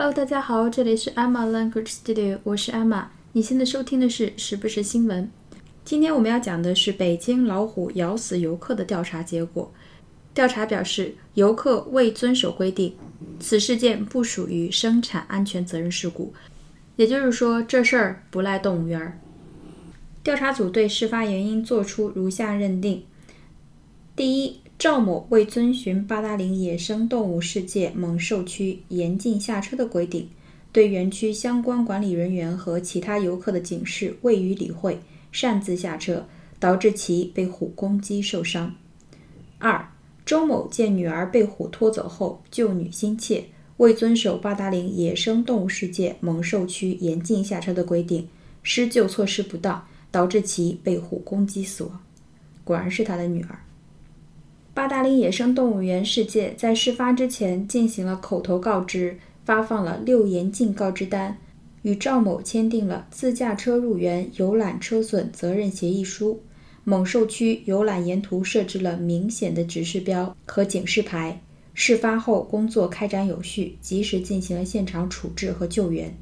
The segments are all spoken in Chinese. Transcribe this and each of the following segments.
Hello，大家好，这里是 Emma Language Studio，我是 Emma。你现在收听的是时不时新闻。今天我们要讲的是北京老虎咬死游客的调查结果。调查表示，游客未遵守规定，此事件不属于生产安全责任事故，也就是说，这事儿不赖动物园儿。调查组对事发原因作出如下认定：第一，赵某未遵循八达岭野生动物世界猛兽区严禁下车的规定，对园区相关管理人员和其他游客的警示未予理会，擅自下车，导致其被虎攻击受伤。二，周某见女儿被虎拖走后救女心切，未遵守八达岭野生动物世界猛兽区严禁下车的规定，施救措施不当，导致其被虎攻击死亡。果然是他的女儿。八达岭野生动物园世界在事发之前进行了口头告知，发放了六严禁告知单，与赵某签订了自驾车入园游览车损责任协议书。猛兽区游览沿途设置了明显的指示标和警示牌。事发后工作开展有序，及时进行了现场处置和救援。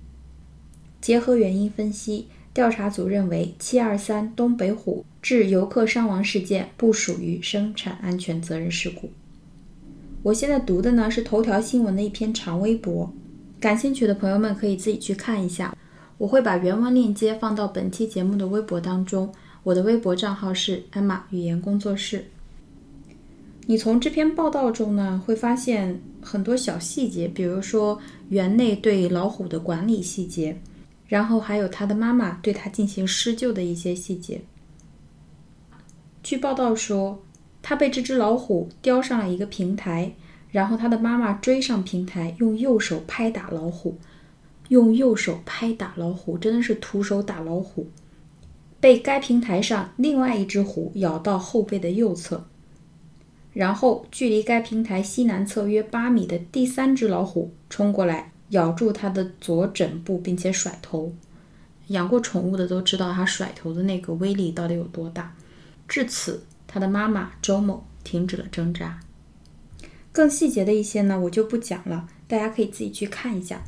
结合原因分析。调查组认为，七二三东北虎致游客伤亡事件不属于生产安全责任事故。我现在读的呢是头条新闻的一篇长微博，感兴趣的朋友们可以自己去看一下。我会把原文链接放到本期节目的微博当中。我的微博账号是艾玛语言工作室。你从这篇报道中呢会发现很多小细节，比如说园内对老虎的管理细节。然后还有他的妈妈对他进行施救的一些细节。据报道说，他被这只老虎叼上了一个平台，然后他的妈妈追上平台，用右手拍打老虎，用右手拍打老虎，真的是徒手打老虎。被该平台上另外一只虎咬到后背的右侧，然后距离该平台西南侧约八米的第三只老虎冲过来。咬住它的左枕部，并且甩头。养过宠物的都知道，它甩头的那个威力到底有多大。至此，它的妈妈周某停止了挣扎。更细节的一些呢，我就不讲了，大家可以自己去看一下。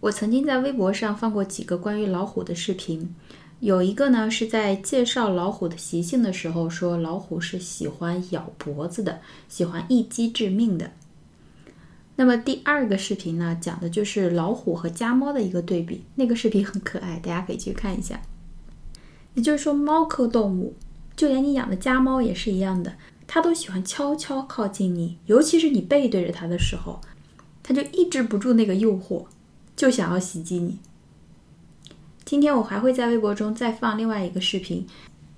我曾经在微博上放过几个关于老虎的视频，有一个呢是在介绍老虎的习性的时候，说老虎是喜欢咬脖子的，喜欢一击致命的。那么第二个视频呢，讲的就是老虎和家猫的一个对比。那个视频很可爱，大家可以去看一下。也就是说，猫科动物，就连你养的家猫也是一样的，它都喜欢悄悄靠近你，尤其是你背对着它的时候，它就抑制不住那个诱惑，就想要袭击你。今天我还会在微博中再放另外一个视频，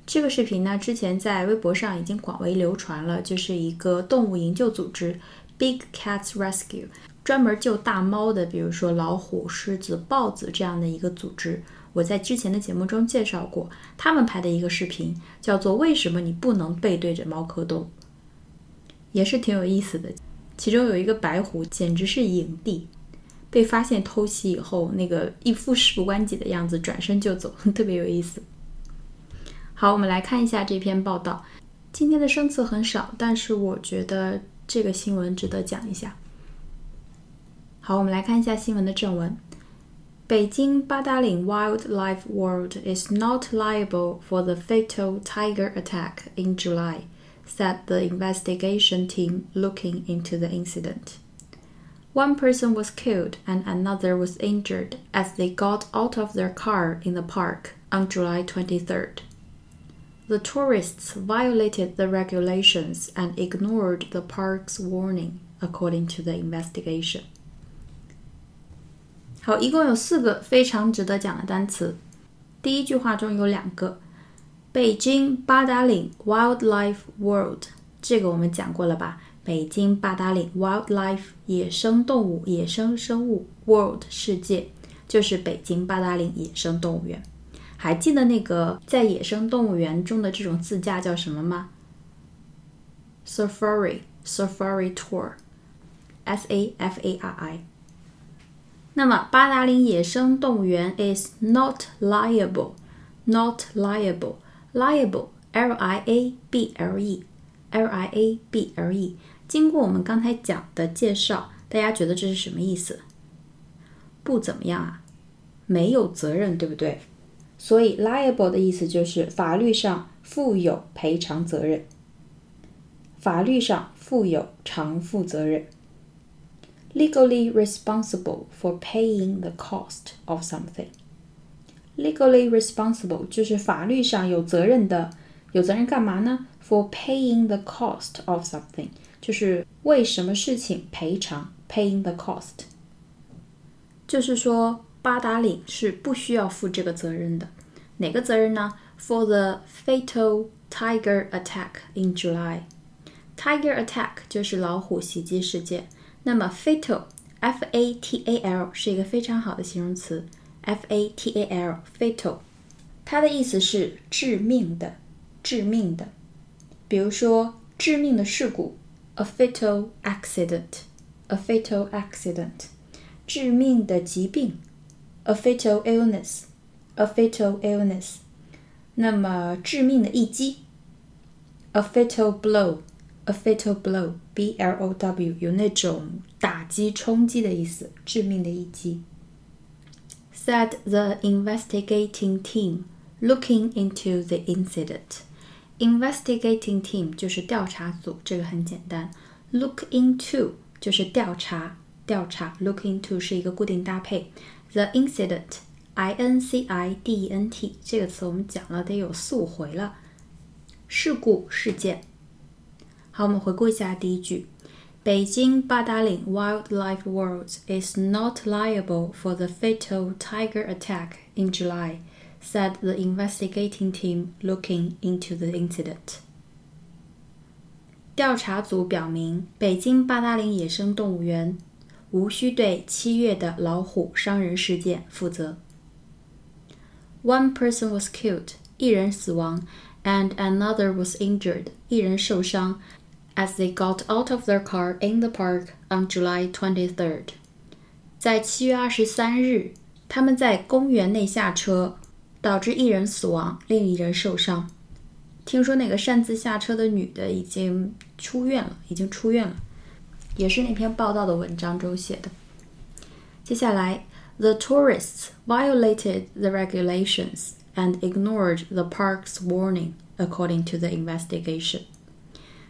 这个视频呢，之前在微博上已经广为流传了，就是一个动物营救组织。Big Cats Rescue 专门救大猫的，比如说老虎、狮子、豹子这样的一个组织，我在之前的节目中介绍过，他们拍的一个视频叫做《为什么你不能背对着猫科动物》，也是挺有意思的。其中有一个白虎，简直是影帝，被发现偷袭以后，那个一副事不关己的样子，转身就走，特别有意思。好，我们来看一下这篇报道。今天的生词很少，但是我觉得。这个新闻值得讲一下。好，我们来看一下新闻的正文。北京八达岭 Wildlife World is not liable for the fatal tiger attack in July, said the investigation team looking into the incident. One person was killed and another was injured as they got out of their car in the park on July 23rd. The tourists violated the regulations and ignored the park's warning, according to the investigation. 好，一共有四个非常值得讲的单词。第一句话中有两个，北京八达岭 Wildlife World，这个我们讲过了吧？北京八达岭 Wildlife 野生动物、野生生物 World 世界，就是北京八达岭野生动物园。 还记得那个在野生动物园中的这种自驾叫什么吗？Safari Safari Tour，S A F A R I。那么八达岭野生动物园 is not liable，not liable，liable L I A B L E，L I A B L E。经过我们刚才讲的介绍，大家觉得这是什么意思？不怎么样啊，没有责任，对不对？所以 liable 的意思就是法律上负有赔偿责任，法律上负有偿付责任。legally responsible for paying the cost of something. Legally responsible 就是法律上有责任的，有责任干嘛呢？For paying the cost of something 就是为什么事情赔偿，paying the cost，就是说八达岭是不需要负这个责任的。哪个责任呢？For the fatal tiger attack in July. Tiger attack 就是老虎袭击事件。那么 fatal，f a t a l 是一个非常好的形容词，f a t a l，fatal，它的意思是致命的，致命的。比如说致命的事故，a fatal accident，a fatal accident，致命的疾病 ，a fatal illness，a fatal illness。那么致命的一击，a fatal blow。A fatal blow, B L O W，有那种打击、冲击的意思，致命的一击。Said the investigating team, looking into the incident. Investigating team 就是调查组，这个很简单。Look into 就是调查，调查。Look into 是一个固定搭配。 The incident, I N C I D E N T 这个词我们讲了得有四五回了。事故事件。好，我们回顾一下第一句：北京八达岭 Wildlife World is not liable for the fatal tiger attack in July, said the investigating team looking into the incident. 调查组表明，北京八达岭野生动物园 无需对七月的老虎伤人事件负责。One person was killed，一人死亡，and another was injured，一人受伤。as they got out of their car in the park on July 23rd. 在七月二十三日，他们在公园内下车，导致一人死亡，另一人受伤。听说那个擅自下车的女的已经出院了，已经出院了， 也是那篇报道的文章中写的。接下来，the tourists violated the regulations and ignored the park's warning, according to the investigation.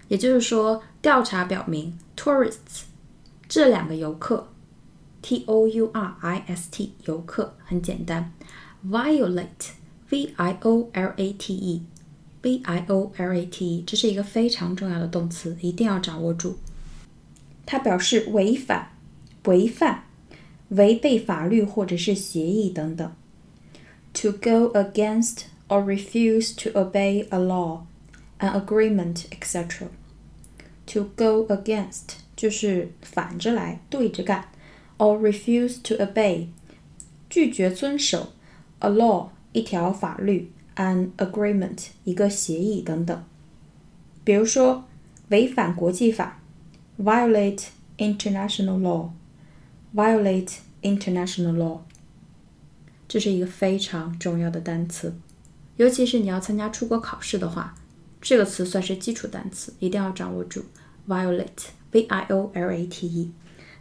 也就是说，调查表明，tourists 这两个游客，t o u r i s t 游客很简单，violate v i o l a t e v i o l a t e 这是一个非常重要的动词，一定要掌握住。 它表示违反、违反、违背法律或者是协议等等。To go against or refuse to obey a law. an agreement, etc. To go against 就是反着来，对着干，or refuse to obey 拒绝遵守 a law 一条法律，an agreement 一个协议等等。比如说，违反国际法 ，violate international law，violate international law，这是一个非常重要的单词，尤其是你要参加出国考试的话。这个词算是基础单词，一定要掌握住。violate，v-i-o-l-a-t-e。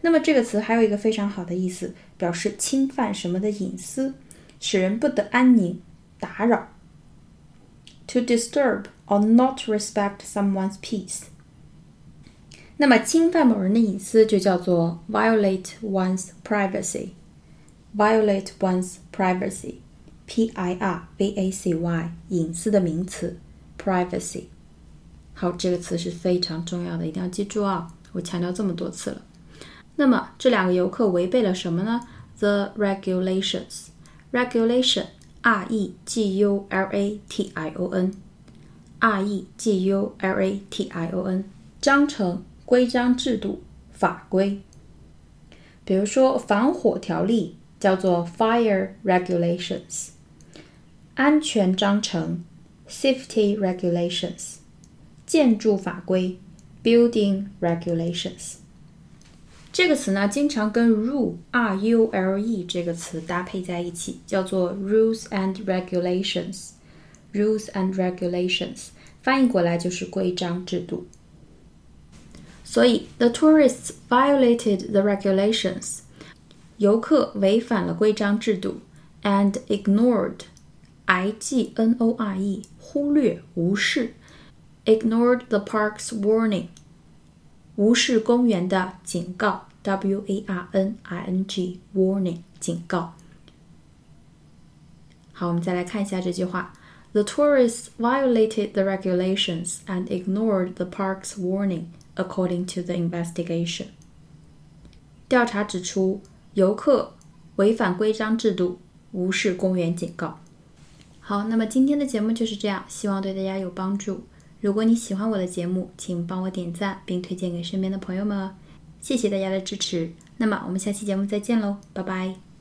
那么这个词还有一个非常好的意思，表示侵犯什么的隐私，使人不得安宁，打扰。To disturb or not respect someone's peace。 那么侵犯某人的隐私就叫做 violate one's privacy。violate one's privacy，p-i-r-v-a-c-y，隐私的名词。privacy，好，这个词是非常重要的，一定要记住啊！我强调这么多次了。那么这两个游客违背了什么呢？The regulations. Regulation, R E G U L A T I O N, R E G U L A T I O N，章程、规章制度、法规。比如说防火条例叫做 Fire Regulations，安全章程。Safety regulations，建筑法规，Building regulations。这个词呢，经常跟 rule，r u l e 这个词搭配在一起，叫做 rules and regulations。rules and regulations 翻译过来就是规章制度。所以，the tourists violated the regulations。 游客违反了规章制度，and ignored，i g n o r e，忽略、无视，ignored the park's warning，无视公园的警告，w a r n i n g，warning，警告。好，我们再来看一下这句话。The tourists violated the regulations and ignored the park's warning, according to the investigation. 调查指出，游客违反规章制度，无视公园警告。好，那么今天的节目就是这样，希望对大家有帮助。如果你喜欢我的节目，请帮我点赞并推荐给身边的朋友们哦。谢谢大家的支持。那么我们下期节目再见喽，拜拜。